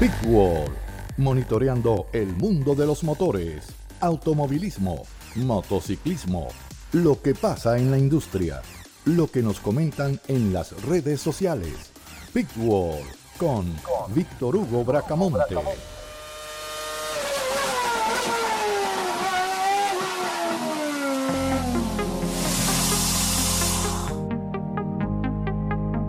Pitwall, monitoreando el mundo de los motores, automovilismo, motociclismo, lo que pasa en la industria, lo que nos comentan en las redes sociales. Pitwall con Víctor Hugo Bracamonte.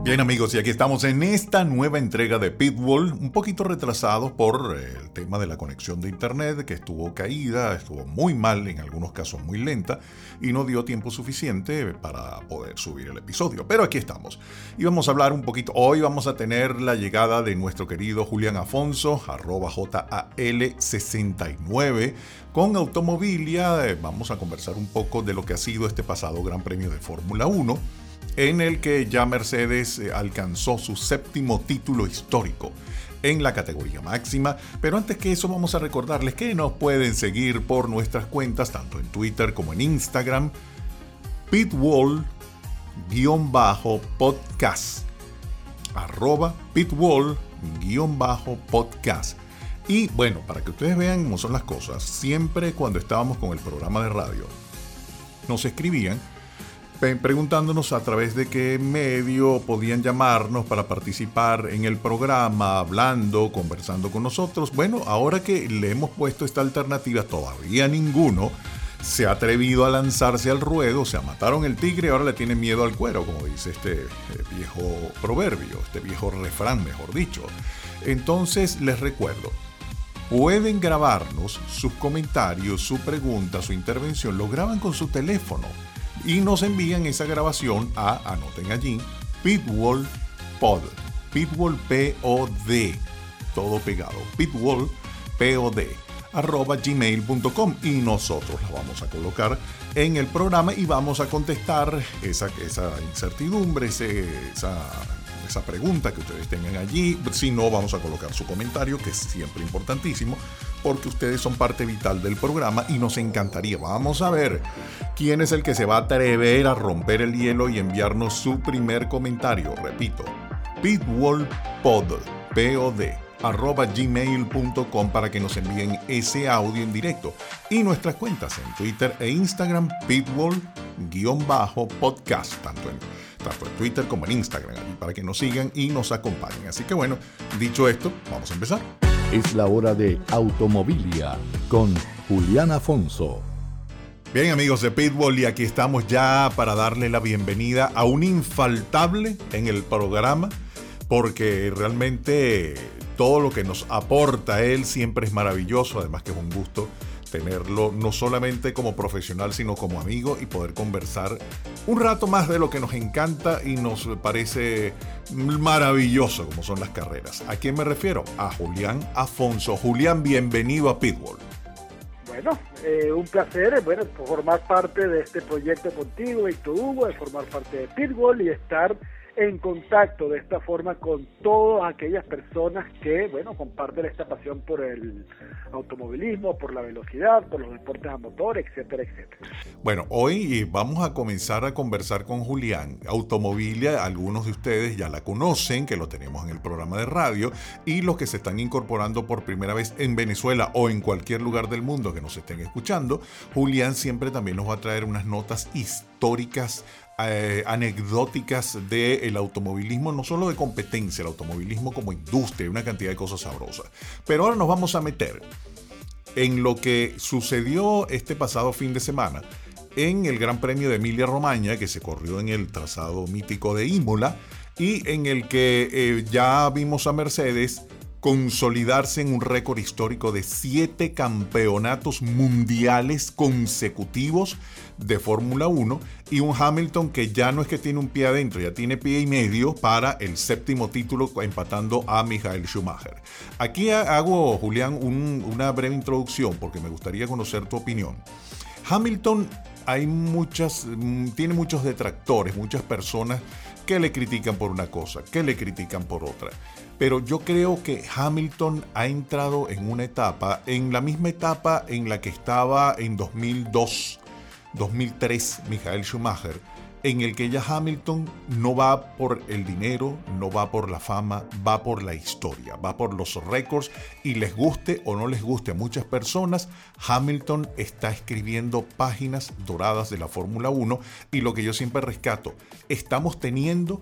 Bien amigos, y aquí estamos en esta nueva entrega de Pitbull, un poquito retrasados por eh, el tema de la conexión de internet, que estuvo caída, estuvo muy mal, en algunos casos muy lenta, y no dio tiempo suficiente para poder subir el episodio. Pero aquí estamos. Y vamos a hablar un poquito, hoy vamos a tener la llegada de nuestro querido Julián Afonso, arroba JAL69, con Automobilia. Eh, vamos a conversar un poco de lo que ha sido este pasado Gran Premio de Fórmula 1 en el que ya Mercedes eh, alcanzó su séptimo título histórico en la categoría máxima. Pero antes que eso vamos a recordarles que nos pueden seguir por nuestras cuentas, tanto en Twitter como en Instagram, pitwall-podcast, arroba pitwall-podcast. Y bueno, para que ustedes vean cómo son las cosas, siempre cuando estábamos con el programa de radio, nos escribían preguntándonos a través de qué medio podían llamarnos para participar en el programa, hablando, conversando con nosotros. Bueno, ahora que le hemos puesto esta alternativa, todavía ninguno se ha atrevido a lanzarse al ruedo, se mataron el tigre, ahora le tienen miedo al cuero, como dice este eh, viejo proverbio, este viejo refrán, mejor dicho. Entonces les recuerdo, pueden grabarnos sus comentarios, su pregunta, su intervención, lo graban con su teléfono y nos envían esa grabación a, anoten allí, Pitwall Pod, Pitwall P-O-D, todo pegado, Pitwall P-O-D, arroba gmail.com y nosotros la vamos a colocar en el programa y vamos a contestar esa, esa incertidumbre, esa esa pregunta que ustedes tengan allí. Si no, vamos a colocar su comentario, que es siempre importantísimo, porque ustedes son parte vital del programa y nos encantaría. Vamos a ver quién es el que se va a atrever a romper el hielo y enviarnos su primer comentario. Repito, pitwallpod, P-O-D arroba gmail.com para que nos envíen ese audio en directo y nuestras cuentas en Twitter e Instagram pitbull-podcast tanto en tanto en Twitter como en Instagram, para que nos sigan y nos acompañen. Así que bueno, dicho esto, vamos a empezar. Es la hora de Automovilia con Julián Afonso. Bien amigos de Pitbull y aquí estamos ya para darle la bienvenida a un infaltable en el programa porque realmente todo lo que nos aporta él siempre es maravilloso, además que es un gusto tenerlo no solamente como profesional, sino como amigo y poder conversar un rato más de lo que nos encanta y nos parece maravilloso como son las carreras. ¿A quién me refiero? A Julián Afonso. Julián, bienvenido a Pitbull. Bueno, eh, un placer, eh, bueno, formar parte de este proyecto contigo, Víctor Hugo, de formar parte de Pitbull y estar en contacto de esta forma con todas aquellas personas que, bueno, comparten esta pasión por el automovilismo, por la velocidad, por los deportes a motor, etcétera, etcétera. Bueno, hoy vamos a comenzar a conversar con Julián. Automovilia, algunos de ustedes ya la conocen, que lo tenemos en el programa de radio, y los que se están incorporando por primera vez en Venezuela o en cualquier lugar del mundo que nos estén escuchando, Julián siempre también nos va a traer unas notas históricas eh, anecdóticas del automovilismo, no solo de competencia, el automovilismo como industria, una cantidad de cosas sabrosas. Pero ahora nos vamos a meter en lo que sucedió este pasado fin de semana en el Gran Premio de Emilia Romagna, que se corrió en el trazado mítico de Imola, y en el que eh, ya vimos a Mercedes consolidarse en un récord histórico de siete campeonatos mundiales consecutivos de Fórmula 1 y un Hamilton que ya no es que tiene un pie adentro, ya tiene pie y medio para el séptimo título empatando a Michael Schumacher. Aquí hago, Julián, una breve introducción porque me gustaría conocer tu opinión. Hamilton hay muchas, mm, tiene muchos detractores, muchas personas que le critican por una cosa, que le critican por otra. Pero yo creo que Hamilton ha entrado en una etapa, en la misma etapa en la que estaba en 2002, 2003 Michael Schumacher, en el que ya Hamilton no va por el dinero, no va por la fama, va por la historia, va por los récords y les guste o no les guste a muchas personas, Hamilton está escribiendo páginas doradas de la Fórmula 1 y lo que yo siempre rescato, estamos teniendo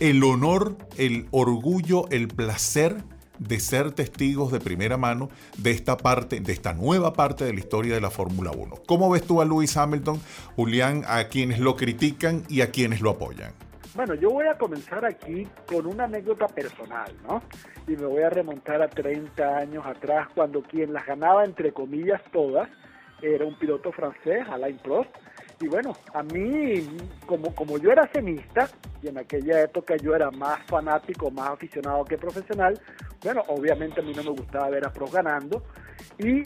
el honor, el orgullo, el placer de ser testigos de primera mano de esta parte, de esta nueva parte de la historia de la Fórmula 1. ¿Cómo ves tú a Lewis Hamilton, Julián, a quienes lo critican y a quienes lo apoyan? Bueno, yo voy a comenzar aquí con una anécdota personal, ¿no? Y me voy a remontar a 30 años atrás, cuando quien las ganaba, entre comillas, todas, era un piloto francés, Alain Prost, y bueno, a mí, como, como yo era cenista, y en aquella época yo era más fanático, más aficionado que profesional, bueno, obviamente a mí no me gustaba ver a Prost ganando, y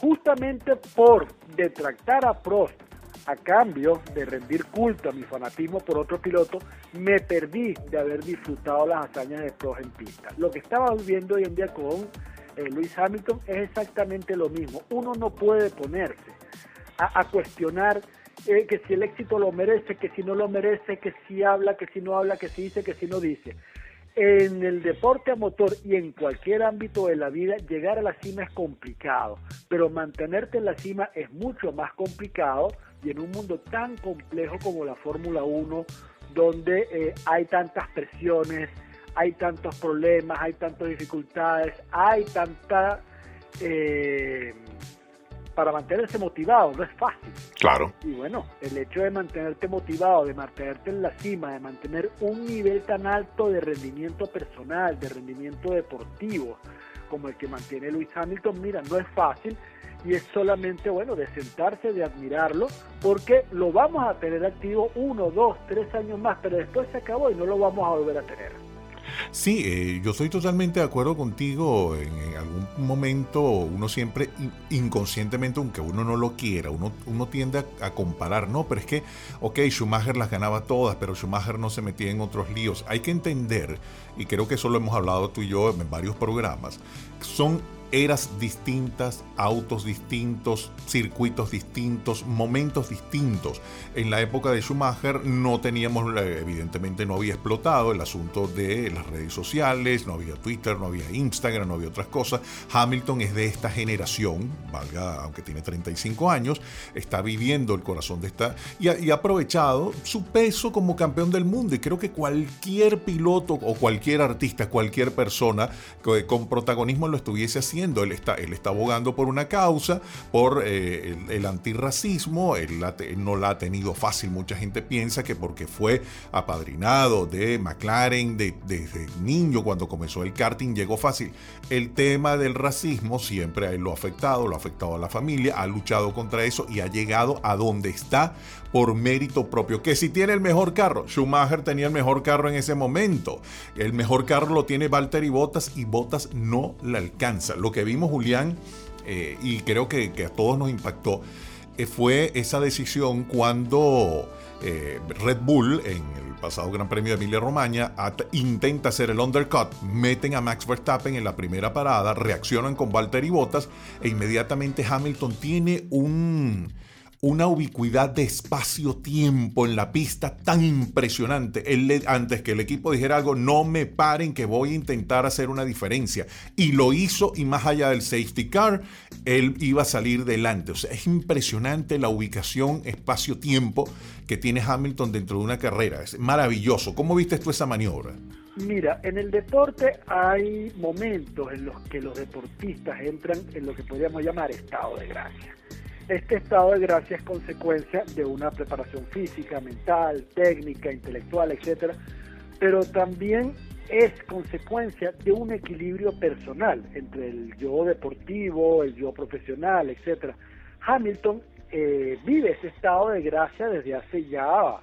justamente por detractar a Prost a cambio de rendir culto a mi fanatismo por otro piloto, me perdí de haber disfrutado las hazañas de Prost en pista. Lo que estaba viendo hoy en día con eh, Luis Hamilton es exactamente lo mismo. Uno no puede ponerse a cuestionar eh, que si el éxito lo merece, que si no lo merece, que si habla, que si no habla, que si dice, que si no dice. En el deporte a motor y en cualquier ámbito de la vida, llegar a la cima es complicado, pero mantenerte en la cima es mucho más complicado y en un mundo tan complejo como la Fórmula 1, donde eh, hay tantas presiones, hay tantos problemas, hay tantas dificultades, hay tanta... Eh, para mantenerse motivado, no es fácil. Claro. Y bueno, el hecho de mantenerte motivado, de mantenerte en la cima, de mantener un nivel tan alto de rendimiento personal, de rendimiento deportivo, como el que mantiene Luis Hamilton, mira, no es fácil y es solamente, bueno, de sentarse, de admirarlo, porque lo vamos a tener activo uno, dos, tres años más, pero después se acabó y no lo vamos a volver a tener. Sí, eh, yo estoy totalmente de acuerdo contigo. En, algún momento uno siempre inconscientemente, aunque uno no lo quiera, uno, uno tiende a, comparar, ¿no? Pero es que, ok, Schumacher las ganaba todas, pero Schumacher no se metía en otros líos. Hay que entender, y creo que eso lo hemos hablado tú y yo en varios programas, son eras distintas, autos distintos, circuitos distintos, momentos distintos. En la época de Schumacher no teníamos, evidentemente no había explotado el asunto de las redes sociales, no había Twitter, no había Instagram, no había otras cosas. Hamilton es de esta generación, valga, aunque tiene 35 años, está viviendo el corazón de esta y ha, aprovechado su peso como campeón del mundo. Y creo que cualquier piloto o cualquier artista, cualquier persona con protagonismo lo estuviese haciendo él está, él está abogando por una causa, por eh, el, antirracismo. Él, no la ha tenido fácil. Mucha gente piensa que porque fue apadrinado de McLaren desde niño, cuando comenzó el karting, llegó fácil. El tema del racismo siempre lo ha afectado, lo ha afectado a la familia, ha luchado contra eso y ha llegado a donde está por mérito propio. Que si tiene el mejor carro, Schumacher tenía el mejor carro en ese momento. El mejor carro lo tiene Valtteri Bottas y Bottas no le alcanza. Lo que vimos, Julián, eh, y creo que, a todos nos impactó, eh, fue esa decisión cuando eh, Red Bull, en el pasado Gran Premio de Emilia Romagna, intenta hacer el undercut, meten a Max Verstappen en la primera parada, reaccionan con Valtteri Bottas e inmediatamente Hamilton tiene un una ubicuidad de espacio-tiempo en la pista tan impresionante. Él, antes que el equipo dijera algo, no me paren que voy a intentar hacer una diferencia. Y lo hizo y más allá del safety car, él iba a salir delante. O sea, es impresionante la ubicación espacio-tiempo que tiene Hamilton dentro de una carrera. Es maravilloso. ¿Cómo viste tú esa maniobra? Mira, en el deporte hay momentos en los que los deportistas entran en lo que podríamos llamar estado de gracia. Este estado de gracia es consecuencia de una preparación física, mental, técnica, intelectual, etcétera, pero también es consecuencia de un equilibrio personal entre el yo deportivo, el yo profesional, etcétera. Hamilton eh, vive ese estado de gracia desde hace ya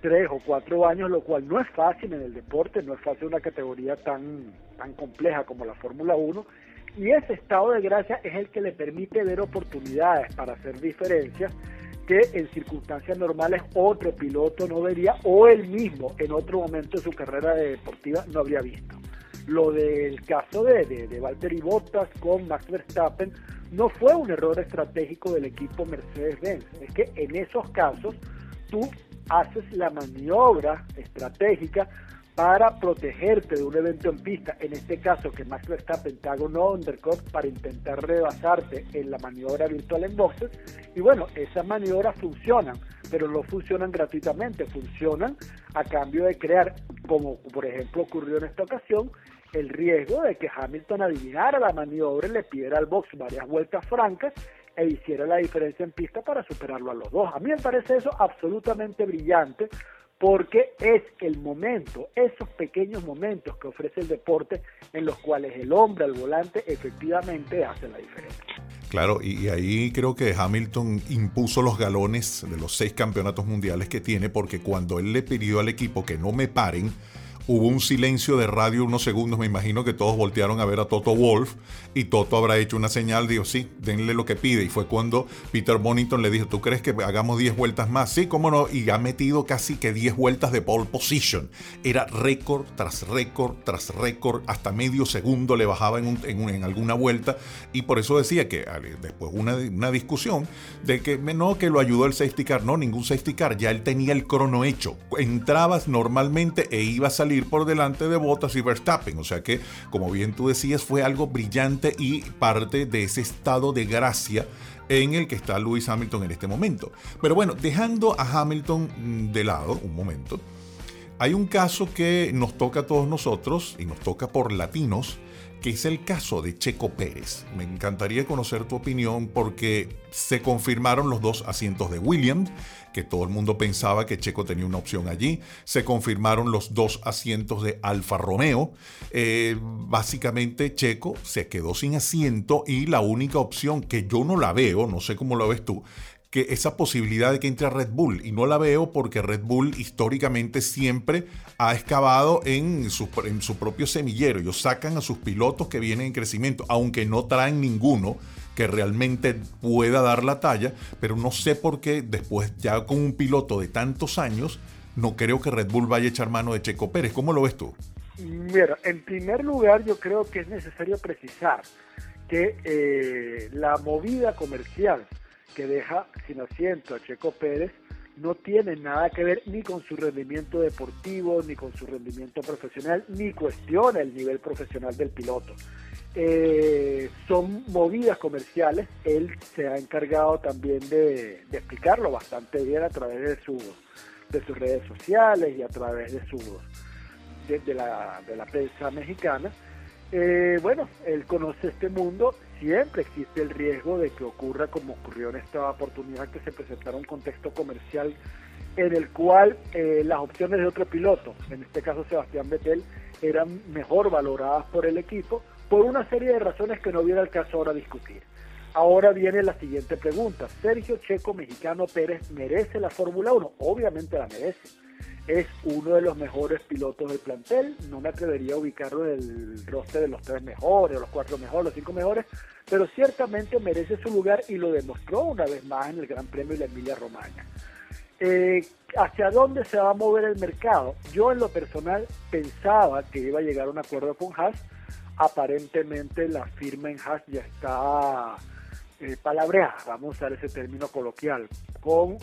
tres o cuatro años, lo cual no es fácil en el deporte, no es fácil una categoría tan, tan compleja como la Fórmula 1, y ese estado de gracia es el que le permite ver oportunidades para hacer diferencias que en circunstancias normales otro piloto no vería o él mismo en otro momento de su carrera deportiva no habría visto. Lo del caso de, de, de Valtteri Bottas con Max Verstappen no fue un error estratégico del equipo Mercedes-Benz, es que en esos casos tú haces la maniobra estratégica para protegerte de un evento en pista, en este caso que Max Verstappen te haga un para intentar rebasarte en la maniobra virtual en boxes, y bueno, esas maniobras funcionan, pero no funcionan gratuitamente, funcionan a cambio de crear, como por ejemplo ocurrió en esta ocasión, el riesgo de que Hamilton adivinara la maniobra y le pidiera al box varias vueltas francas e hiciera la diferencia en pista para superarlo a los dos. A mí me parece eso absolutamente brillante porque es el momento, esos pequeños momentos que ofrece el deporte en los cuales el hombre al volante efectivamente hace la diferencia. Claro, y ahí creo que Hamilton impuso los galones de los seis campeonatos mundiales que tiene, porque cuando él le pidió al equipo que no me paren, Hubo un silencio de radio unos segundos, me imagino que todos voltearon a ver a Toto Wolf y Toto habrá hecho una señal, dijo, sí, denle lo que pide. Y fue cuando Peter Bonington le dijo, ¿tú crees que hagamos 10 vueltas más? Sí, cómo no. Y ha metido casi que 10 vueltas de pole position. Era récord tras récord tras récord, hasta medio segundo le bajaba en, en, alguna vuelta. Y por eso decía que después una, una discusión de que no, que lo ayudó el safety car. No, ningún safety car, ya él tenía el crono hecho. Entrabas normalmente e iba a salir por delante de Bottas y Verstappen. O sea que, como bien tú decías, fue algo brillante y parte de ese estado de gracia en el que está Lewis Hamilton en este momento. Pero bueno, dejando a Hamilton mm, de lado un momento, hay un caso que nos toca a todos nosotros y nos toca por latinos, que es el caso de Checo Pérez. Me encantaría conocer tu opinión porque se confirmaron los dos asientos de Williams que todo el mundo pensaba que Checo tenía una opción allí. Se confirmaron los dos asientos de Alfa Romeo. Eh, básicamente Checo se quedó sin asiento y la única opción que yo no la veo, no sé cómo lo ves tú, que esa posibilidad de que entre a Red Bull. Y no la veo porque Red Bull históricamente siempre ha excavado en su, en su propio semillero. Ellos sacan a sus pilotos que vienen en crecimiento, aunque no traen ninguno que realmente pueda dar la talla, pero no sé por qué después ya con un piloto de tantos años, no creo que Red Bull vaya a echar mano de Checo Pérez. ¿Cómo lo ves tú? Mira, en primer lugar yo creo que es necesario precisar que eh, la movida comercial que deja sin asiento a Checo Pérez no tiene nada que ver ni con su rendimiento deportivo, ni con su rendimiento profesional, ni cuestiona el nivel profesional del piloto. Eh, son movidas comerciales. Él se ha encargado también de, explicarlo bastante bien a través de, su, de sus redes sociales y a través de, su, de, la, de la prensa mexicana. Eh, bueno, él conoce este mundo, siempre existe el riesgo de que ocurra como ocurrió en esta oportunidad que se presentara un contexto comercial en el cual eh, las opciones de otro piloto, en este caso Sebastián Vettel, eran mejor valoradas por el equipo por una serie de razones que no viene al caso ahora discutir. Ahora viene la siguiente pregunta. ¿Sergio Checo Mexicano Pérez merece la Fórmula 1? Obviamente la merece. Es uno de los mejores pilotos del plantel. No me atrevería a ubicarlo en el roster de los tres mejores, los cuatro mejores, los cinco mejores, pero ciertamente merece su lugar y lo demostró una vez más en el Gran Premio de la Emilia Romagna. Eh, ¿Hacia dónde se va a mover el mercado? Yo en lo personal pensaba que iba a llegar a un acuerdo con Haas, aparentemente la firma en Haas ya está eh, palabreada, vamos a usar ese término coloquial, con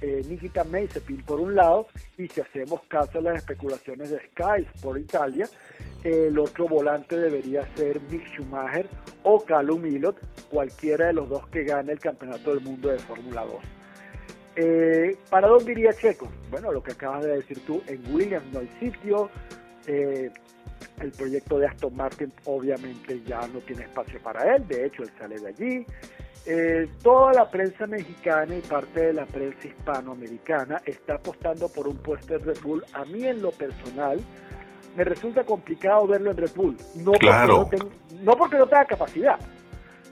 eh, Nikita Mazepin por un lado, y si hacemos caso a las especulaciones de Sky por Italia, el otro volante debería ser Mick Schumacher o Calum Milot, cualquiera de los dos que gane el campeonato del mundo de Fórmula 2. Eh, ¿Para dónde iría Checo? Bueno, lo que acabas de decir tú, en Williams no hay sitio, eh, el proyecto de Aston Martin obviamente ya no tiene espacio para él, de hecho él sale de allí. Eh, toda la prensa mexicana y parte de la prensa hispanoamericana está apostando por un puesto en Red Bull. A mí en lo personal me resulta complicado verlo en Red Bull. No, porque, no, no porque no tenga capacidad,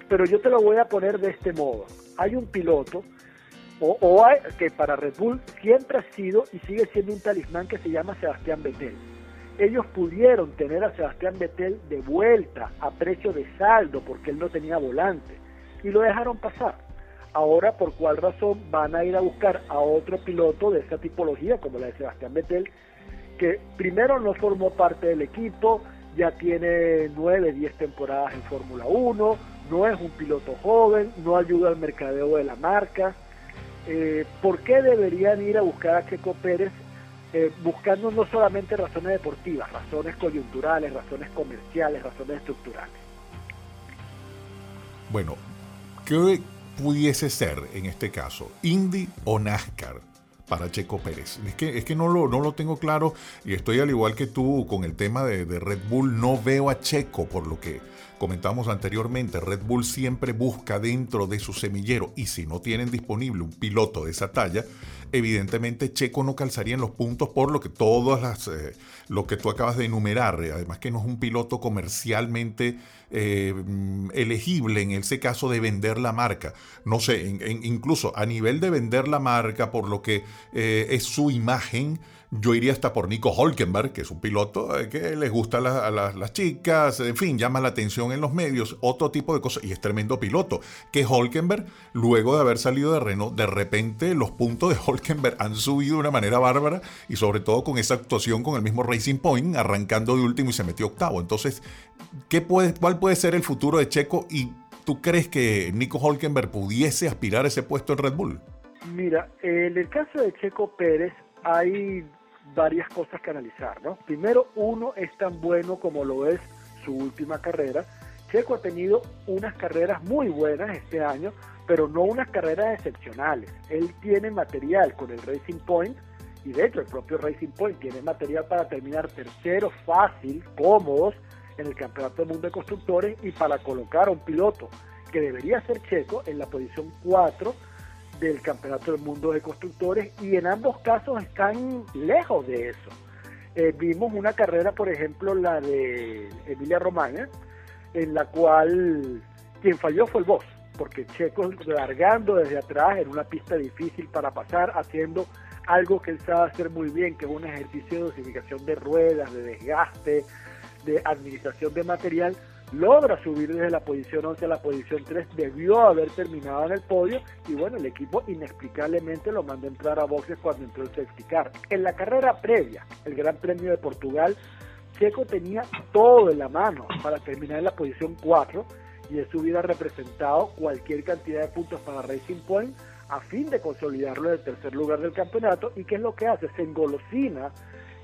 pero yo te lo voy a poner de este modo. Hay un piloto o, o hay, que para Red Bull siempre ha sido y sigue siendo un talismán que se llama Sebastián Vettel ellos pudieron tener a Sebastián Vettel de vuelta a precio de saldo porque él no tenía volante y lo dejaron pasar. Ahora, ¿por cuál razón van a ir a buscar a otro piloto de esa tipología como la de Sebastián Vettel, que primero no formó parte del equipo, ya tiene nueve, diez temporadas en Fórmula 1, no es un piloto joven, no ayuda al mercadeo de la marca? eh, ¿por qué deberían ir a buscar a Checo Pérez eh, buscando no solamente razones deportivas, razones coyunturales, razones comerciales, razones estructurales? Bueno, ¿qué pudiese ser en este caso? ¿Indy o NASCAR? para Checo Pérez. Es que, es que no, lo, no lo tengo claro y estoy al igual que tú con el tema de, de Red Bull. No veo a Checo por lo que comentamos anteriormente. Red Bull siempre busca dentro de su semillero y si no tienen disponible un piloto de esa talla, evidentemente Checo no calzaría en los puntos por lo que todas las eh, lo que tú acabas de enumerar. Además que no es un piloto comercialmente eh, elegible en ese caso de vender la marca. No sé, incluso a nivel de vender la marca por lo que eh, es su imagen yo iría hasta por Nico Holkenberg, que es un piloto eh, que les gusta a, las chicas, en fin, llama la atención en los medios, otro tipo de cosas, y es tremendo piloto. Que Holkenberg, luego de haber salido de Renault, de repente los puntos de Holkenberg han subido de una manera bárbara, y sobre todo con esa actuación con el mismo Racing Point, arrancando de último y se metió octavo. Entonces, ¿qué puede, ¿cuál puede ser el futuro de Checo? ¿Y tú crees que Nico Holkenberg pudiese aspirar a ese puesto en Red Bull? Mira, en el caso de Checo Pérez hay varias cosas que analizar, ¿no? Primero, uno es tan bueno como lo es su última carrera. Checo ha tenido unas carreras muy buenas este año, pero no unas carreras excepcionales. Él tiene material con el Racing Point y de hecho el propio Racing Point tiene material para terminar tercero fácil, cómodos en el Campeonato del Mundo de Constructores y para colocar a un piloto que debería ser Checo en la posición 4 del Campeonato del Mundo de Constructores y en ambos casos están lejos de eso. Eh, vimos una carrera, por ejemplo, la de Emilia Romagna, en la cual quien falló fue el boss, porque Checo largando desde atrás en una pista difícil para pasar, haciendo algo que él sabe hacer muy bien, que es un ejercicio de dosificación de ruedas, de desgaste, de administración de material, logra subir desde la posición 11 a la posición 3, debió haber terminado en el podio y bueno, el equipo inexplicablemente lo mandó a entrar a boxes cuando entró el safety car. En la carrera previa, el Gran Premio de Portugal, Checo tenía todo en la mano para terminar en la posición 4 y eso hubiera representado cualquier cantidad de puntos para Racing Point a fin de consolidarlo en el tercer lugar del campeonato y qué es lo que hace, se engolosina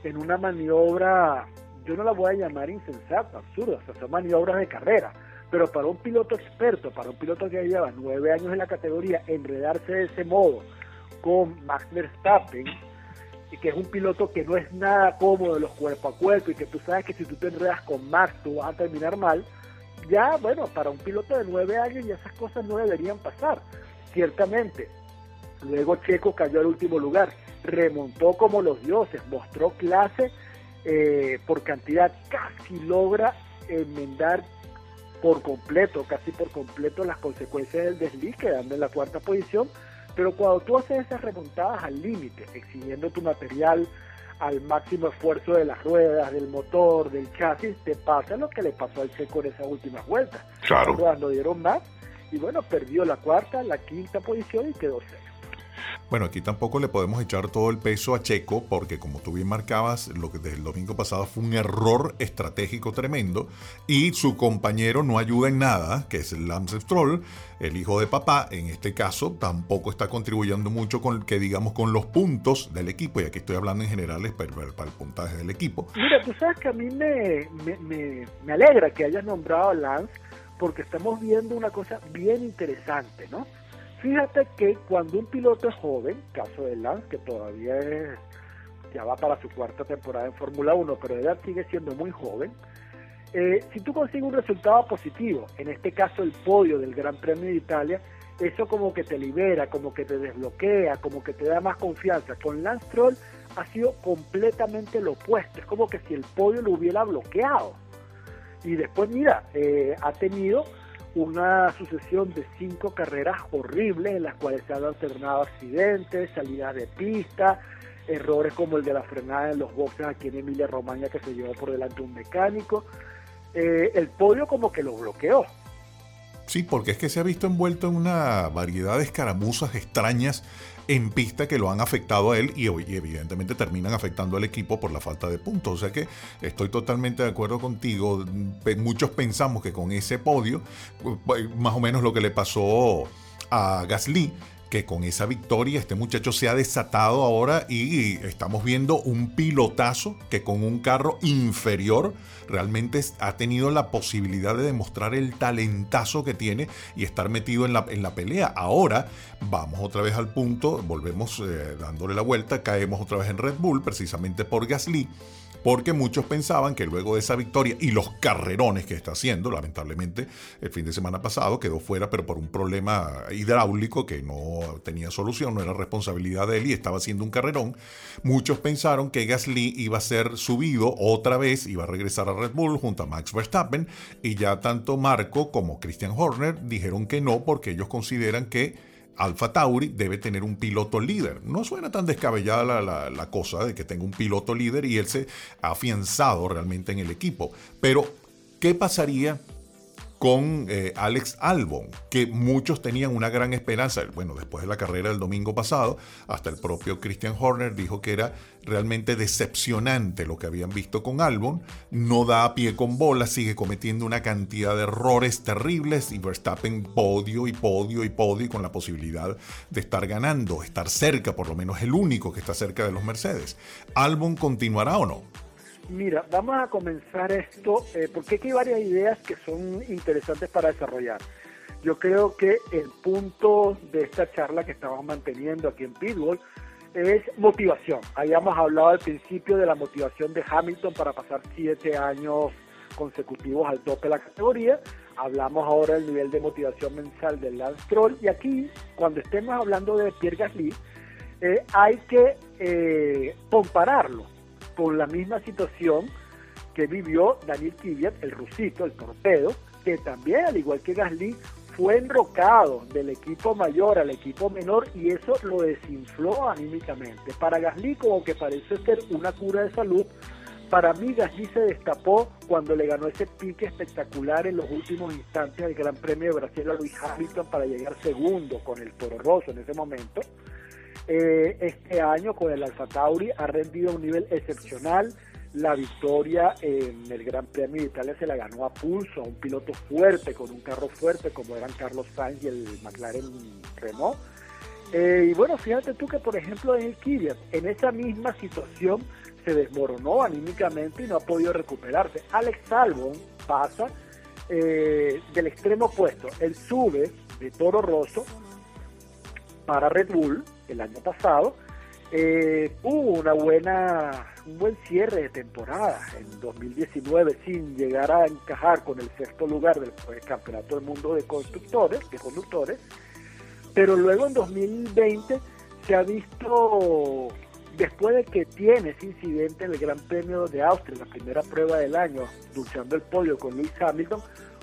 en una maniobra yo no la voy a llamar insensata, absurda, o sea, son maniobras de carrera. Pero para un piloto experto, para un piloto que lleva nueve años en la categoría, enredarse de ese modo con Max Verstappen, y que es un piloto que no es nada cómodo de los cuerpo a cuerpo y que tú sabes que si tú te enredas con Max tú vas a terminar mal, ya bueno, para un piloto de nueve años ya esas cosas no deberían pasar, ciertamente. Luego Checo cayó al último lugar, remontó como los dioses, mostró clase eh, por cantidad casi logra enmendar por completo, casi por completo las consecuencias del desliz, quedando en la cuarta posición, pero cuando tú haces esas remontadas al límite, exigiendo tu material al máximo esfuerzo de las ruedas, del motor, del chasis, te pasa lo que le pasó al Checo en esa última vuelta. Claro. Cuando dieron más, y bueno, perdió la cuarta, la quinta posición y quedó seco. Bueno, aquí tampoco le podemos echar todo el peso a Checo porque como tú bien marcabas, lo que desde el domingo pasado fue un error estratégico tremendo y su compañero no ayuda en nada, que es el Lance Stroll, el hijo de papá, en este caso, tampoco está contribuyendo mucho con que digamos con los puntos del equipo y aquí estoy hablando en general para, para el puntaje del equipo. Mira, tú sabes que a mí me, me, me alegra que hayas nombrado a Lance porque estamos viendo una cosa bien interesante, ¿no? Fíjate que cuando un piloto es joven, caso de Lance, que todavía ya va para su cuarta temporada en Fórmula 1, pero de edad sigue siendo muy joven, eh, si tú consigues un resultado positivo, en este caso el podio del Gran Premio de Italia, eso como que te libera, como que te desbloquea, como que te da más confianza. Con Lance Troll ha sido completamente lo opuesto, es como que si el podio lo hubiera bloqueado. Y después, mira, eh, ha tenido una sucesión de cinco carreras horribles en las cuales se han alternado accidentes, salidas de pista, errores como el de la frenada en los boxes aquí en Emilia Romagna que se llevó por delante un mecánico. Eh, el podio como que lo bloqueó. Sí, porque es que se ha visto envuelto en una variedad de escaramuzas extrañas en pista que lo han afectado a él y, evidentemente terminan afectando al equipo por la falta de puntos. O sea que estoy totalmente de acuerdo contigo. Muchos pensamos que con ese podio, más o menos lo que le pasó a Gasly, que con esa victoria este muchacho se ha desatado ahora y estamos viendo un pilotazo que con un carro inferior realmente ha tenido la posibilidad de demostrar el talentazo que tiene y estar metido en la, en la pelea. Ahora vamos otra vez al punto, volvemos eh, dándole la vuelta, caemos otra vez en Red Bull precisamente por Gasly porque muchos pensaban que luego de esa victoria y los carrerones que está haciendo, lamentablemente el fin de semana pasado quedó fuera, pero por un problema hidráulico que no tenía solución, no era responsabilidad de él y estaba haciendo un carrerón, muchos pensaron que Gasly iba a ser subido otra vez, iba a regresar a Red Bull junto a Max Verstappen y ya tanto Marco como Christian Horner dijeron que no porque ellos consideran que Alfa Tauri debe tener un piloto líder. No suena tan descabellada la, cosa de que tenga un piloto líder y él se ha afianzado realmente en el equipo. Pero, ¿qué pasaría con eh, Alex Albon, que muchos tenían una gran esperanza. Bueno, después de la carrera del domingo pasado, hasta el propio Christian Horner dijo que era realmente decepcionante lo que habían visto con Albon. No da pie con bola, sigue cometiendo una cantidad de errores terribles y Verstappen podio y podio y podio con la posibilidad de estar ganando, estar cerca, por lo menos el único que está cerca de los Mercedes. ¿Albon continuará o no? Mira, vamos a comenzar esto eh, porque aquí hay varias ideas que son interesantes para desarrollar. Yo creo que el punto de esta charla que estamos manteniendo aquí en Pitbull es motivación. Habíamos hablado al principio de la motivación de Hamilton para pasar siete años consecutivos al tope de la categoría. Hablamos ahora del nivel de motivación mensal del Lance Troll. Y aquí, cuando estemos hablando de Pierre Gasly, eh, hay que eh, compararlo con la misma situación que vivió Daniel Kvyat, el rusito, el torpedo, que también, al igual que Gasly, fue enrocado del equipo mayor al equipo menor y eso lo desinfló anímicamente. Para Gasly como que parece ser una cura de salud, para mí Gasly se destapó cuando le ganó ese pique espectacular en los últimos instantes del Gran Premio de Brasil a Luis Hamilton para llegar segundo con el Toro Rosso en ese momento. Eh, este año con el Alfa Tauri ha rendido a un nivel excepcional. La victoria en el Gran Premio de Italia se la ganó a pulso, a un piloto fuerte, con un carro fuerte como eran Carlos Sainz y el McLaren Renault. Eh, y bueno, fíjate tú que por ejemplo en el Kvyat, en esa misma situación se desmoronó anímicamente y no ha podido recuperarse. Alex Albon pasa eh, del extremo opuesto, él sube de Toro Rosso para Red Bull, el año pasado, eh, hubo una buena, un buen cierre de temporada en 2019 sin llegar a encajar con el sexto lugar del Campeonato del Mundo de Constructores, de conductores, pero luego en 2020 se ha visto, después de que tiene ese incidente en el Gran Premio de Austria, la primera prueba del año, luchando el podio con Lewis Hamilton,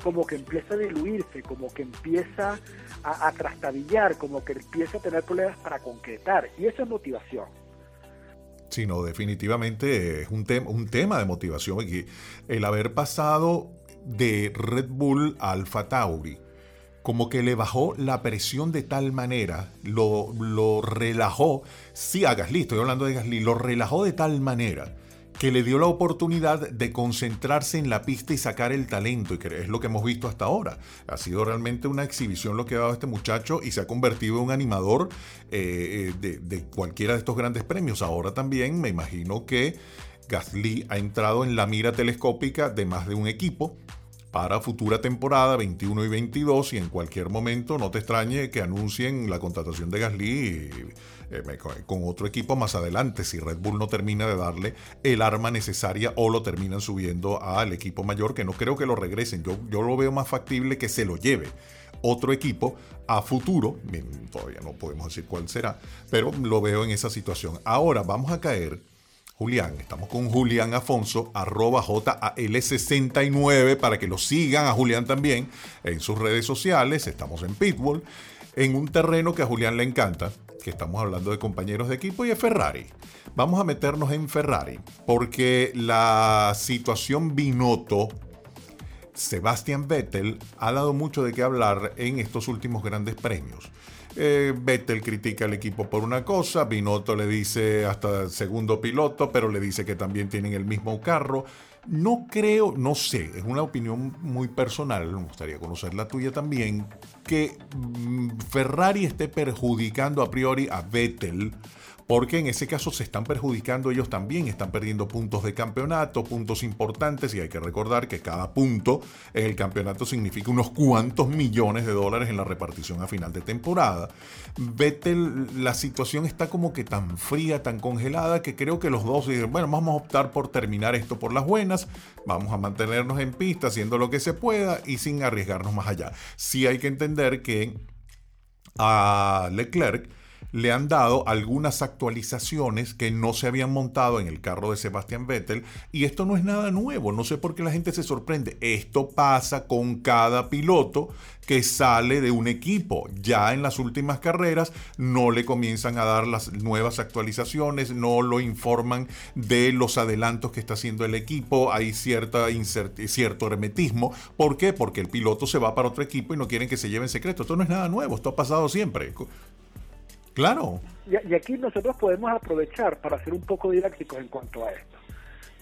como que empieza a diluirse, como que empieza a, trastabillar, como que empieza a tener problemas para concretar. Y eso es motivación. Sí, no, definitivamente es un, tema un tema de motivación. El haber pasado de Red Bull a Alfa Tauri, como que le bajó la presión de tal manera, lo, lo relajó. Sí, a Gasly, estoy hablando de Gasly, lo relajó de tal manera que le dio la oportunidad de concentrarse en la pista y sacar el talento, y que es lo que hemos visto hasta ahora. Ha sido realmente una exhibición lo que ha dado este muchacho y se ha convertido en un animador eh, de, de cualquiera de estos grandes premios. Ahora también me imagino que Gasly ha entrado en la mira telescópica de más de un equipo para futura temporada 21 y 22 y en cualquier momento no te extrañe que anuncien la contratación de Gasly eh, con otro equipo más adelante si Red Bull no termina de darle el arma necesaria o lo terminan subiendo al equipo mayor, que no creo que lo regresen. Yo, yo lo veo más factible que se lo lleve otro equipo a futuro, todavía no podemos decir cuál será, pero lo veo en esa situación. Ahora vamos a caer, Julián, estamos con Julián Afonso, arroba JAL69, para que lo sigan a Julián también en sus redes sociales, estamos en Pitbull, en un terreno que a Julián le encanta, que estamos hablando de compañeros de equipo, y es Ferrari. Vamos a meternos en Ferrari, porque la situación Binotto, Sebastian Vettel, ha dado mucho de qué hablar en estos últimos grandes premios. Eh, Vettel critica al equipo por una cosa, Binotto le dice hasta segundo piloto, pero le dice que también tienen el mismo carro. No creo, no sé, es una opinión muy personal, me gustaría conocer la tuya también, que mm, Ferrari esté perjudicando a priori a Vettel porque en ese caso se están perjudicando ellos también, están perdiendo puntos de campeonato, puntos importantes, y hay que recordar que cada punto en el campeonato significa unos cuantos millones de dólares en la repartición a final de temporada. Vettel, la situación está como que tan fría, tan congelada, que creo que los dos dicen, bueno, vamos a optar por terminar esto por las buenas, vamos a mantenernos en pista haciendo lo que se pueda y sin arriesgarnos más allá. Sí hay que entender que a Leclerc le han dado algunas actualizaciones que no se habían montado en el carro de Sebastián Vettel y esto no es nada nuevo, no sé por qué la gente se sorprende, esto pasa con cada piloto que sale de un equipo. Ya en las últimas carreras no le comienzan a dar las nuevas actualizaciones, no lo informan de los adelantos que está haciendo el equipo, hay cierta cierto hermetismo. ¿Por qué? Porque el piloto se va para otro equipo y no quieren que se lleven secreto. Esto no es nada nuevo, esto ha pasado siempre. Claro. Y, aquí nosotros podemos aprovechar para ser un poco didácticos en cuanto a esto.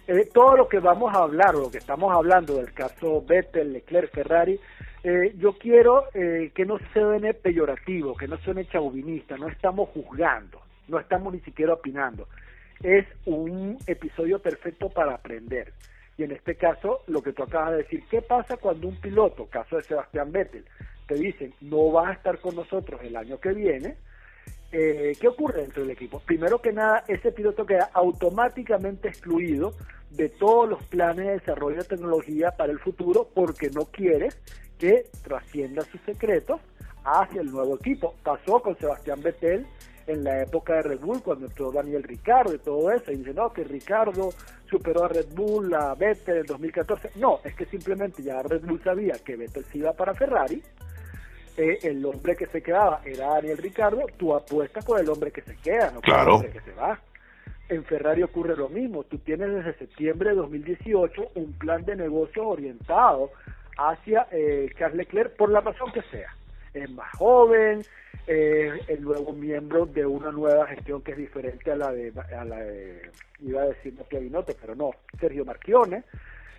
Eh, todo lo que vamos a hablar, lo que estamos hablando del caso Vettel, Leclerc, Ferrari, eh, yo quiero eh, que no suene peyorativo, que no suene chauvinista, no estamos juzgando, no estamos ni siquiera opinando. Es un episodio perfecto para aprender. Y en este caso, lo que tú acabas de decir, ¿qué pasa cuando un piloto, caso de Sebastián Vettel, te dicen, no vas a estar con nosotros el año que viene? Eh, ¿qué ocurre dentro del equipo? Primero que nada, ese piloto queda automáticamente excluido de todos los planes de desarrollo de tecnología para el futuro porque no quiere que trascienda sus secretos hacia el nuevo equipo. Pasó con Sebastián Vettel en la época de Red Bull, cuando entró Daniel Ricardo y todo eso, y dice, no, que Ricardo superó a Red Bull, a Vettel en 2014. No, es que simplemente ya Red Bull sabía que Vettel se iba para Ferrari, eh, el hombre que se quedaba era Daniel Ricardo, tú apuestas con el hombre que se queda, no con el hombre que se va. En Ferrari ocurre lo mismo, tú tienes desde septiembre de 2018 un plan de negocio orientado hacia eh, Charles Leclerc por la razón que sea. Es más joven, el nuevo miembro de una nueva gestión que es diferente a la de, a la de iba a decir Matías Binotto, pero no, Sergio Marchione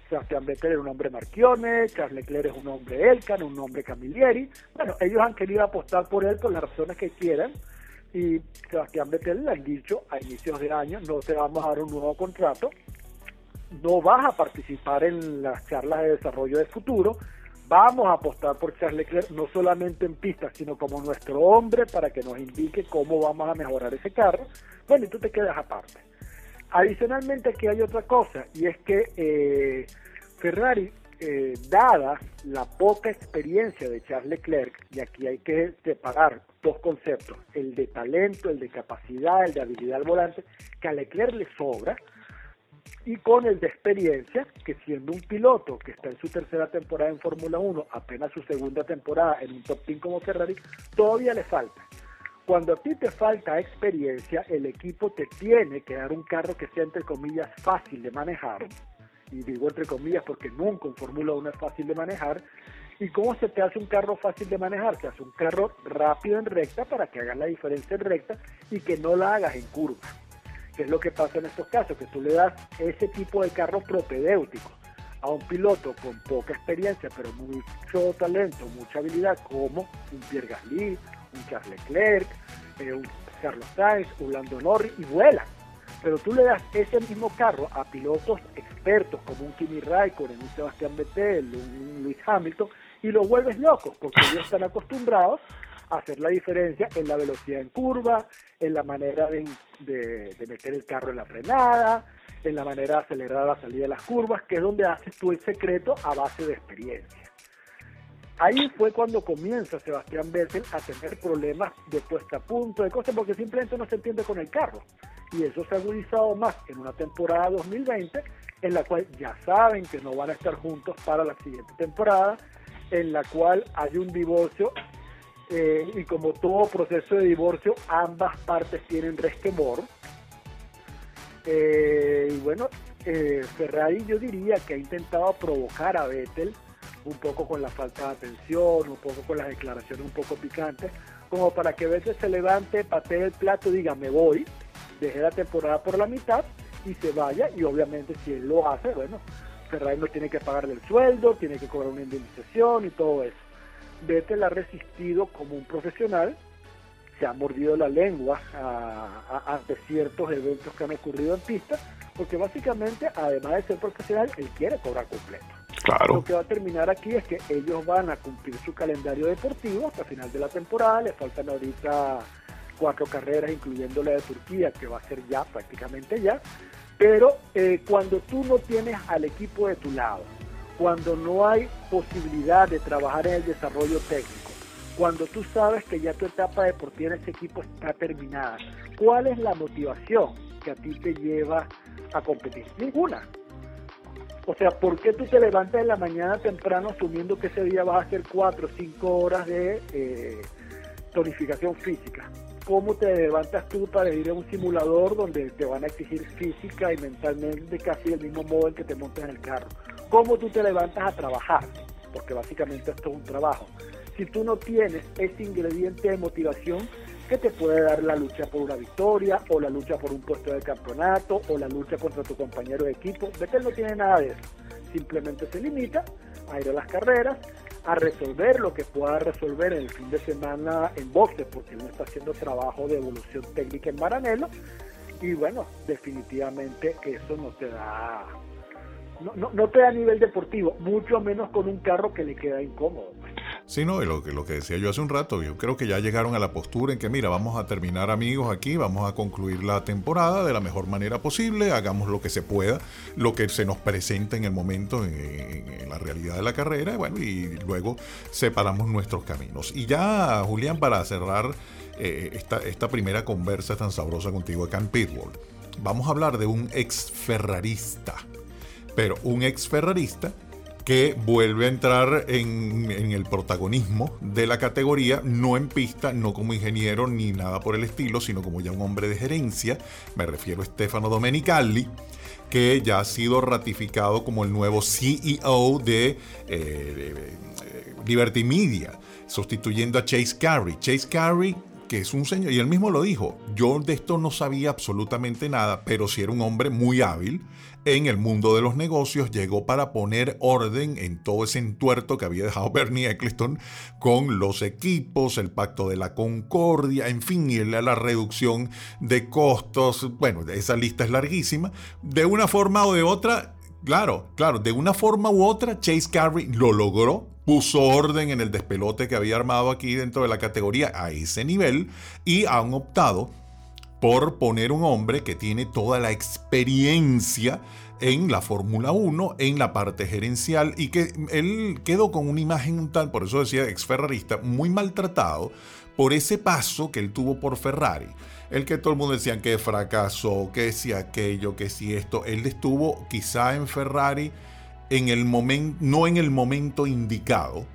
Sebastián Vettel es un hombre Marchione, Charles Leclerc es un hombre Elkan, un hombre Camilleri. Bueno, ellos han querido apostar por él por las razones que quieran y Sebastián Vettel le han dicho a inicios de año, no te vamos a dar un nuevo contrato, no vas a participar en las charlas de desarrollo de futuro, vamos a apostar por Charles Leclerc no solamente en pistas, sino como nuestro hombre para que nos indique cómo vamos a mejorar ese carro. Bueno, y tú te quedas aparte. Adicionalmente aquí hay otra cosa y es que eh, Ferrari, eh, dada la poca experiencia de Charles Leclerc, y aquí hay que separar dos conceptos, el de talento, el de capacidad, el de habilidad al volante, que a Leclerc le sobra, y con el de experiencia, que siendo un piloto que está en su tercera temporada en Fórmula 1, apenas su segunda temporada en un top 10 como Ferrari, todavía le falta. Cuando a ti te falta experiencia, el equipo te tiene que dar un carro que sea entre comillas fácil de manejar. Y digo entre comillas porque nunca en Fórmula 1 es fácil de manejar. ¿Y cómo se te hace un carro fácil de manejar? Se hace un carro rápido en recta para que hagas la diferencia en recta y que no la hagas en curva. Que es lo que pasa en estos casos, que tú le das ese tipo de carro propedéutico a un piloto con poca experiencia, pero mucho talento, mucha habilidad, como un Pierre Gasly, un Charles Leclerc, eh, un Carlos Sainz, un Lando y vuelan. Pero tú le das ese mismo carro a pilotos expertos como un Kimi Raikkonen, un Sebastián Vettel, un Luis Hamilton y los vuelves locos porque ellos están acostumbrados a hacer la diferencia en la velocidad en curva, en la manera de, de meter el carro en la frenada, en la manera de acelerar la salida de las curvas, que es donde haces tú el secreto a base de experiencia. Ahí fue cuando comienza Sebastián Vettel a tener problemas de puesta a punto, de cosas, porque simplemente no se entiende con el carro. Y eso se ha agudizado más en una temporada 2020, en la cual ya saben que no van a estar juntos para la siguiente temporada, en la cual hay un divorcio eh, y como todo proceso de divorcio, ambas partes tienen resquemor. Eh, y bueno, eh, Ferrari yo diría que ha intentado provocar a Vettel un poco con la falta de atención, un poco con las declaraciones un poco picantes, como para que veces se levante, patee el plato diga me voy, deje la temporada por la mitad y se vaya y obviamente si él lo hace, bueno, Ferrari no tiene que pagarle el sueldo, tiene que cobrar una indemnización y todo eso. Vettel ha resistido como un profesional, se ha mordido la lengua ante ciertos eventos que han ocurrido en pista, porque básicamente, además de ser profesional, él quiere cobrar completo. Lo que va a terminar aquí es que ellos van a cumplir su calendario deportivo hasta final de la temporada, le faltan ahorita cuatro carreras, incluyendo la de Turquía, que va a ser ya prácticamente ya, pero eh, cuando tú no tienes al equipo de tu lado, cuando no hay posibilidad de trabajar en el desarrollo técnico, cuando tú sabes que ya tu etapa deportiva en ese equipo está terminada, ¿cuál es la motivación que a ti te lleva a competir? Ninguna. O sea, ¿por qué tú te levantas en la mañana temprano asumiendo que ese día vas a hacer cuatro o cinco horas de eh, tonificación física? ¿Cómo te levantas tú para ir a un simulador donde te van a exigir física y mentalmente casi el mismo modo en que te montas en el carro? ¿Cómo tú te levantas a trabajar? Porque básicamente esto es un trabajo. Si tú no tienes ese ingrediente de motivación, que te puede dar la lucha por una victoria o la lucha por un puesto de campeonato o la lucha contra tu compañero de equipo. Vettel no tiene nada de eso. Simplemente se limita a ir a las carreras, a resolver lo que pueda resolver en el fin de semana en boxe, porque no está haciendo trabajo de evolución técnica en Maranello. Y bueno, definitivamente eso no te da no, no, no te da nivel deportivo, mucho menos con un carro que le queda incómodo. Sí, no, lo que, lo que decía yo hace un rato, yo creo que ya llegaron a la postura en que, mira, vamos a terminar amigos aquí, vamos a concluir la temporada de la mejor manera posible, hagamos lo que se pueda, lo que se nos presenta en el momento, en, la realidad de la carrera, y bueno, y luego separamos nuestros caminos. Y ya, Julián, para cerrar eh, esta, esta primera conversa tan sabrosa contigo acá en Pitbull, vamos a hablar de un ex ferrarista, pero un ex ferrarista que vuelve a entrar en, el protagonismo de la categoría, no en pista, no como ingeniero ni nada por el estilo, sino como ya un hombre de gerencia. Me refiero a Stefano Domenicali que ya ha sido ratificado como el nuevo CEO de, eh, Liberty Media, sustituyendo a Chase Carey. Chase Carey que es un señor, y él mismo lo dijo, yo de esto no sabía absolutamente nada, pero si era un hombre muy hábil en el mundo de los negocios, llegó para poner orden en todo ese entuerto que había dejado Bernie Eccleston con los equipos, el pacto de la concordia, en fin, y la, reducción de costos. Bueno, esa lista es larguísima. De una forma o de otra, claro, claro, de una forma u otra, Chase Carey lo logró puso orden en el despelote que había armado aquí dentro de la categoría a ese nivel y han optado por poner un hombre que tiene toda la experiencia en la Fórmula 1, en la parte gerencial, y que él quedó con una imagen tal, por eso decía ex ferrarista, muy maltratado por ese paso que él tuvo por Ferrari. El que todo el mundo decía que fracasó, que si aquello, que si esto. Él estuvo quizá en Ferrari en el momento, no en el momento indicado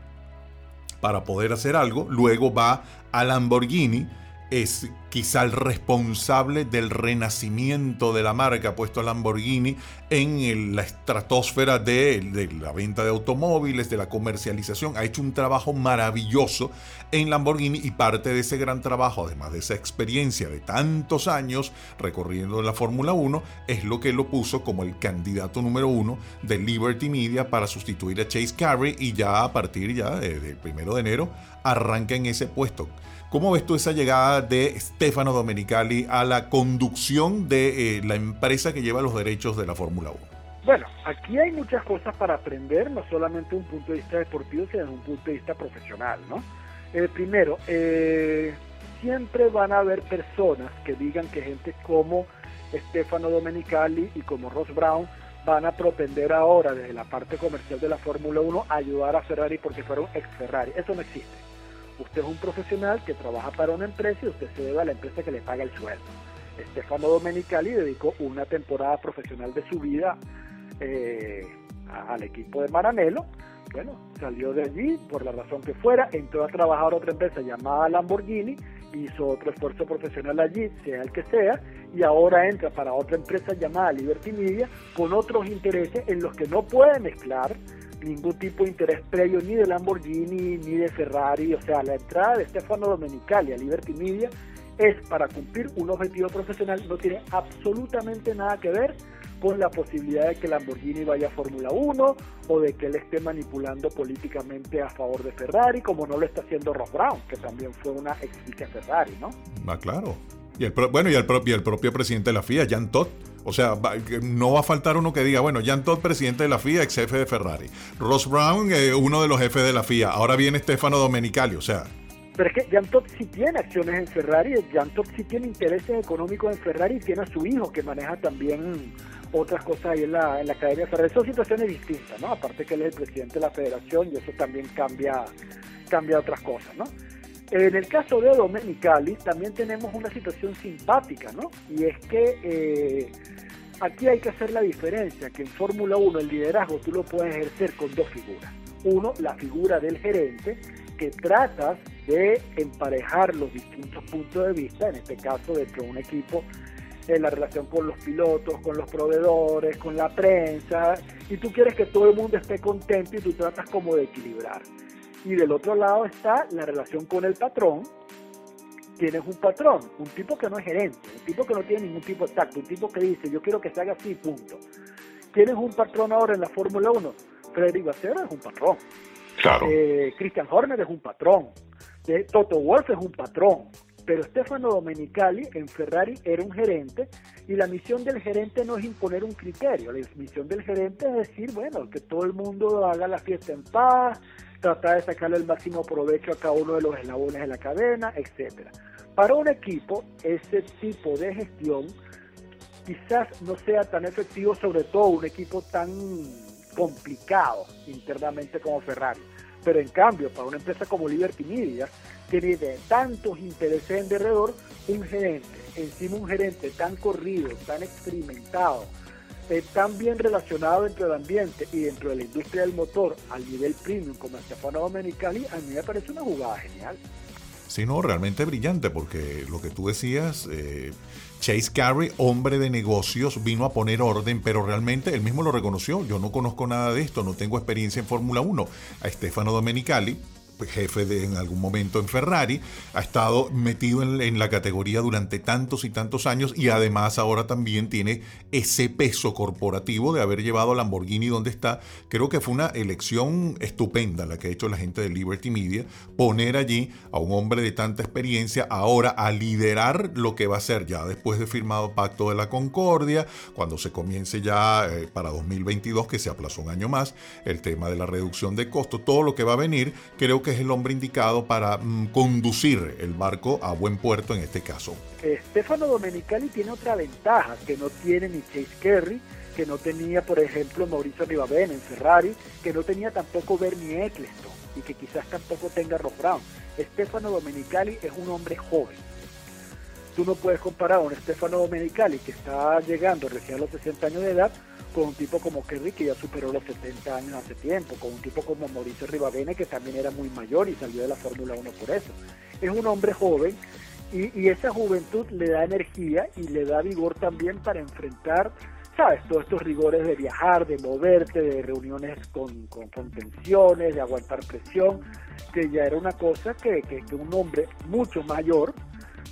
para poder hacer algo. Luego va a Lamborghini es quizá el responsable del renacimiento de la marca, puesto a Lamborghini en la estratosfera de, la venta de automóviles, de la comercialización. Ha hecho un trabajo maravilloso en Lamborghini y parte de ese gran trabajo, además de esa experiencia de tantos años recorriendo la Fórmula 1, es lo que lo puso como el candidato número uno de Liberty Media para sustituir a Chase Carey y ya a partir ya del primero de enero arranca en ese puesto. ¿Cómo ves tú esa llegada de Stefano Domenicali a la conducción de eh, la empresa que lleva los derechos de la Fórmula 1? Bueno, aquí hay muchas cosas para aprender, no solamente un punto de vista deportivo, sino desde un punto de vista profesional, ¿no? Eh, primero, eh, siempre van a haber personas que digan que gente como Stefano Domenicali y como Ross Brown van a propender ahora desde la parte comercial de la Fórmula 1 a ayudar a Ferrari porque fueron ex Ferrari. Eso no existe. Usted es un profesional que trabaja para una empresa y usted se debe a la empresa que le paga el sueldo. Estefano Domenicali dedicó una temporada profesional de su vida eh, al equipo de Maranello. Bueno, salió de allí por la razón que fuera, entró a trabajar a otra empresa llamada Lamborghini, hizo otro esfuerzo profesional allí, sea el que sea, y ahora entra para otra empresa llamada Liberty Media con otros intereses en los que no puede mezclar ningún tipo de interés previo ni de Lamborghini ni de Ferrari. O sea, la entrada de Stefano Domenicali a Liberty Media es para cumplir un objetivo profesional, no tiene absolutamente nada que ver con la posibilidad de que Lamborghini vaya a Fórmula 1 o de que él esté manipulando políticamente a favor de Ferrari, como no lo está haciendo Ross Brown, que también fue una ex Ferrari, ¿no? Ah, claro. Y el, bueno, y el, propio, el propio presidente de la FIA, Jan Todt. O sea, no va a faltar uno que diga, bueno, Jan Todt, presidente de la FIA, ex jefe de Ferrari. Ross Brown, eh, uno de los jefes de la FIA. Ahora viene Stefano Domenicali, o sea, pero es que Jan Todt sí tiene acciones en Ferrari, Jan Todt sí tiene intereses económicos en Ferrari y tiene a su hijo que maneja también otras cosas ahí en la, en la Academia Ferrari. Son situaciones distintas, ¿no? Aparte que él es el presidente de la federación y eso también cambia, cambia otras cosas, ¿no? En el caso de Domenicali también tenemos una situación simpática, ¿no? Y es que eh, aquí hay que hacer la diferencia, que en Fórmula 1 el liderazgo tú lo puedes ejercer con dos figuras. Uno, la figura del gerente, que tratas de emparejar los distintos puntos de vista, en este caso dentro de un equipo, en la relación con los pilotos, con los proveedores, con la prensa, y tú quieres que todo el mundo esté contento y tú tratas como de equilibrar. Y del otro lado está la relación con el patrón. Tienes un patrón, un tipo que no es gerente, un tipo que no tiene ningún tipo de tacto, un tipo que dice, yo quiero que se haga así, punto. Tienes un patrón ahora en la Fórmula 1. Frederick Vasseur es un patrón. Claro. Eh, Christian Horner es un patrón. Eh, Toto Wolff es un patrón. Pero Stefano Domenicali en Ferrari era un gerente y la misión del gerente no es imponer un criterio. La misión del gerente es decir, bueno, que todo el mundo haga la fiesta en paz, tratar de sacarle el máximo provecho a cada uno de los eslabones de la cadena, etcétera. Para un equipo, ese tipo de gestión quizás no sea tan efectivo, sobre todo un equipo tan complicado internamente como Ferrari. Pero en cambio, para una empresa como Liberty Media, que tiene tantos intereses en derredor, un gerente, encima un gerente tan corrido, tan experimentado, tan bien relacionado dentro del ambiente y dentro de la industria del motor al nivel premium como Stefano Domenicali, a mí me parece una jugada genial. Sí, no, realmente brillante, porque lo que tú decías, eh, Chase Carey, hombre de negocios, vino a poner orden, pero realmente él mismo lo reconoció. Yo no conozco nada de esto, no tengo experiencia en Fórmula 1. A Stefano Domenicali jefe de en algún momento en Ferrari, ha estado metido en, la categoría durante tantos y tantos años y además ahora también tiene ese peso corporativo de haber llevado a Lamborghini donde está. Creo que fue una elección estupenda la que ha hecho la gente de Liberty Media, poner allí a un hombre de tanta experiencia ahora a liderar lo que va a ser ya después de firmado Pacto de la Concordia, cuando se comience ya eh, para 2022, que se aplazó un año más, el tema de la reducción de costos, todo lo que va a venir, creo que es el hombre indicado para mm, conducir el barco a buen puerto en este caso. Stefano Domenicali tiene otra ventaja que no tiene ni Chase Kerry, que no tenía, por ejemplo, Mauricio Ribabene en Ferrari, que no tenía tampoco Bernie Eccleston y que quizás tampoco tenga Ross Brown. Stefano Domenicali es un hombre joven. Tú no puedes comparar a un Stefano Domenicali que está llegando recién a los 60 años de edad con un tipo como Kerry que ya superó los 70 años hace tiempo, con un tipo como Mauricio Ribabene que también era muy mayor y salió de la Fórmula 1 por eso. Es un hombre joven y, esa juventud le da energía y le da vigor también para enfrentar, ¿sabes? Todos estos rigores de viajar, de moverte, de reuniones con, con, tensiones, de aguantar presión, que ya era una cosa que un hombre mucho mayor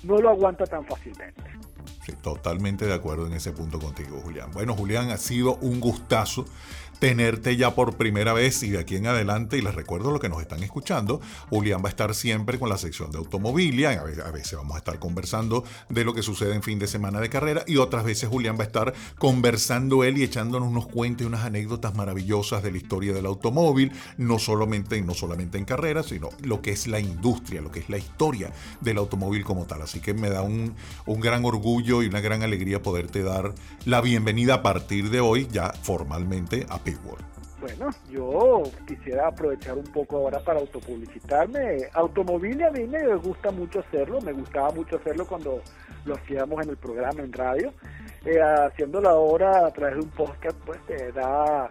no lo aguanta tan fácilmente totalmente de acuerdo en ese punto contigo, Julián. Bueno, Julián, ha sido un gustazo tenerte ya por primera vez y de aquí en adelante, y les recuerdo lo que nos están escuchando, Julián va a estar siempre con la sección de automobilia, a veces vamos a estar conversando de lo que sucede en fin de semana de carrera y otras veces Julián va a estar conversando él y echándonos unos cuentos y unas anécdotas maravillosas de la historia del automóvil, no solamente, no solamente en carreras, sino lo que es la industria, lo que es la historia del automóvil como tal. Así que me da un, un gran orgullo y una gran alegría poderte dar la bienvenida a partir de hoy ya formalmente a bueno, yo quisiera aprovechar un poco ahora para autopublicitarme. Automóvil a mí me gusta mucho hacerlo, me gustaba mucho hacerlo cuando lo hacíamos en el programa en radio. Eh, haciéndolo ahora a través de un podcast, pues te da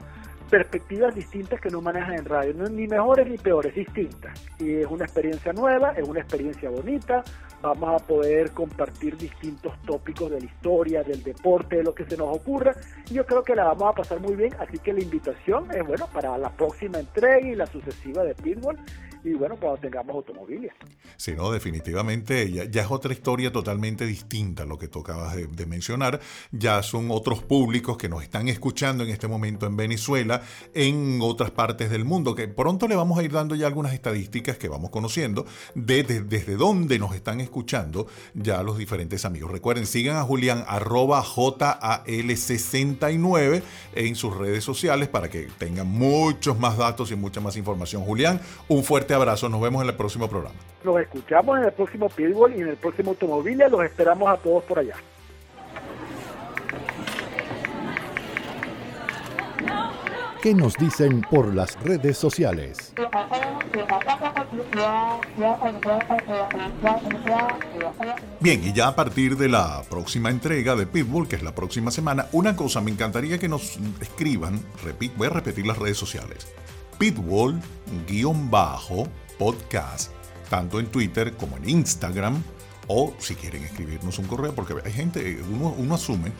perspectivas distintas que no manejan en radio, ni mejores ni peores, distintas. Y es una experiencia nueva, es una experiencia bonita, vamos a poder compartir distintos tópicos de la historia, del deporte, de lo que se nos ocurra. Y yo creo que la vamos a pasar muy bien, así que la invitación es bueno para la próxima entrega y la sucesiva de Pitbull y bueno, cuando tengamos automóviles. Sí, no, definitivamente ya, ya, es otra historia totalmente distinta lo que de, de, mencionar. Ya son otros públicos que nos están escuchando en este momento en Venezuela, en otras partes del mundo, que pronto le vamos a ir dando ya algunas estadísticas que vamos conociendo de, de desde dónde nos están escuchando ya los diferentes amigos. Recuerden, sigan a Julián arroba JAL69 en sus redes sociales para que tengan muchos más datos y mucha más información. Julián, un fuerte abrazo. Nos vemos en el próximo programa. Nos escuchamos en el próximo Pitbull y en el próximo Automóviles. Los esperamos a todos por allá. ¿Qué nos dicen por las redes sociales? Bien, y ya a partir de la próxima entrega de Pitbull, que es la próxima semana, una cosa, me encantaría que nos escriban, voy a repetir las redes sociales, Pitbull-podcast, tanto en Twitter como en Instagram, o si quieren escribirnos un correo, porque hay gente, uno, uno asume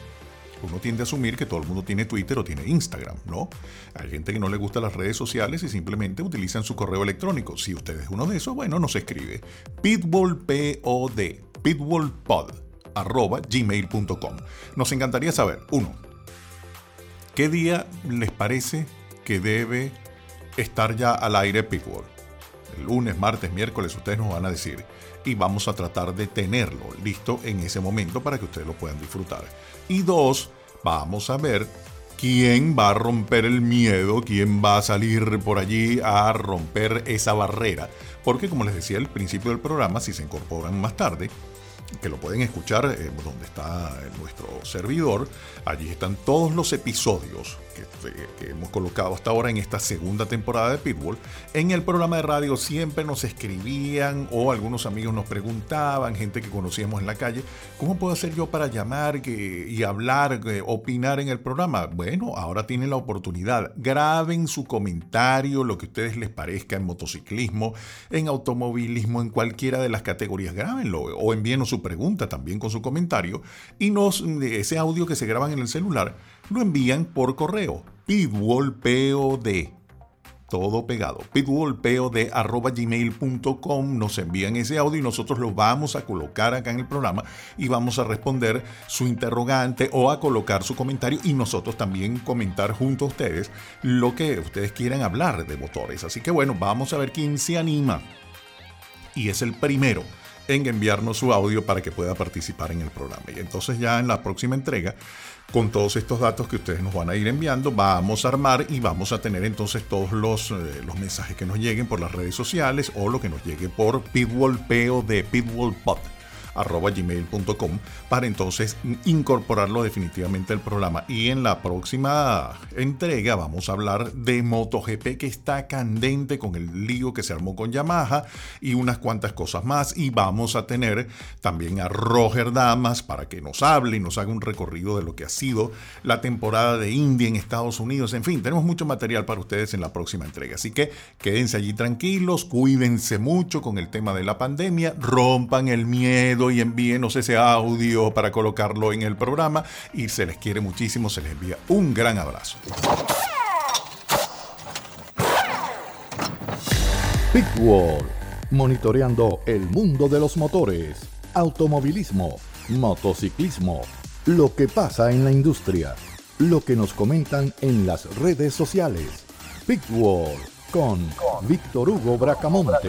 uno tiende a asumir que todo el mundo tiene Twitter o tiene Instagram, ¿no? Hay gente que no le gusta las redes sociales y simplemente utilizan su correo electrónico. Si usted es uno de esos, bueno, nos escribe pitbullpod, pitbullpod, arroba gmail.com. Nos encantaría saber, uno, ¿qué día les parece que debe estar ya al aire Pitbull? El lunes, martes, miércoles, ustedes nos van a decir. Y vamos a tratar de tenerlo listo en ese momento para que ustedes lo puedan disfrutar. Y dos, vamos a ver quién va a romper el miedo, quién va a salir por allí a romper esa barrera. Porque como les decía al principio del programa, si se incorporan más tarde, que lo pueden escuchar eh, donde está nuestro servidor. Allí están todos los episodios que, que, hemos colocado hasta ahora en esta segunda temporada de Pitbull. En el programa de radio siempre nos escribían o algunos amigos nos preguntaban, gente que conocíamos en la calle, ¿cómo puedo hacer yo para llamar que, y hablar, que, opinar en el programa? Bueno, ahora tienen la oportunidad. Graben su comentario, lo que a ustedes les parezca en motociclismo, en automovilismo, en cualquiera de las categorías. Grábenlo o envíenos su pregunta también con su comentario y nos, ese audio que se graban en el celular lo envían por correo pitbullpod todo pegado. pitbullpod.gmail.com nos envían ese audio y nosotros lo vamos a colocar acá en el programa y vamos a responder su interrogante o a colocar su comentario y nosotros también comentar junto a ustedes lo que ustedes quieran hablar de motores. Así que bueno, vamos a ver quién se anima. Y es el primero en enviarnos su audio para que pueda participar en el programa. Y entonces ya en la próxima entrega, con todos estos datos que ustedes nos van a ir enviando, vamos a armar y vamos a tener entonces todos los, eh, los mensajes que nos lleguen por las redes sociales o lo que nos llegue por Pitbull Pitbull Pod arroba gmail.com para entonces incorporarlo definitivamente al programa. Y en la próxima entrega vamos a hablar de MotoGP que está candente con el lío que se armó con Yamaha y unas cuantas cosas más. Y vamos a tener también a Roger Damas para que nos hable y nos haga un recorrido de lo que ha sido la temporada de India en Estados Unidos. En fin, tenemos mucho material para ustedes en la próxima entrega. Así que quédense allí tranquilos, cuídense mucho con el tema de la pandemia, rompan el miedo y envíenos ese audio para colocarlo en el programa. Y se les quiere muchísimo, se les envía un gran abrazo. Pitwall, monitoreando el mundo de los motores, automovilismo, motociclismo, lo que pasa en la industria, lo que nos comentan en las redes sociales. Pitwall con Víctor Hugo Bracamonte.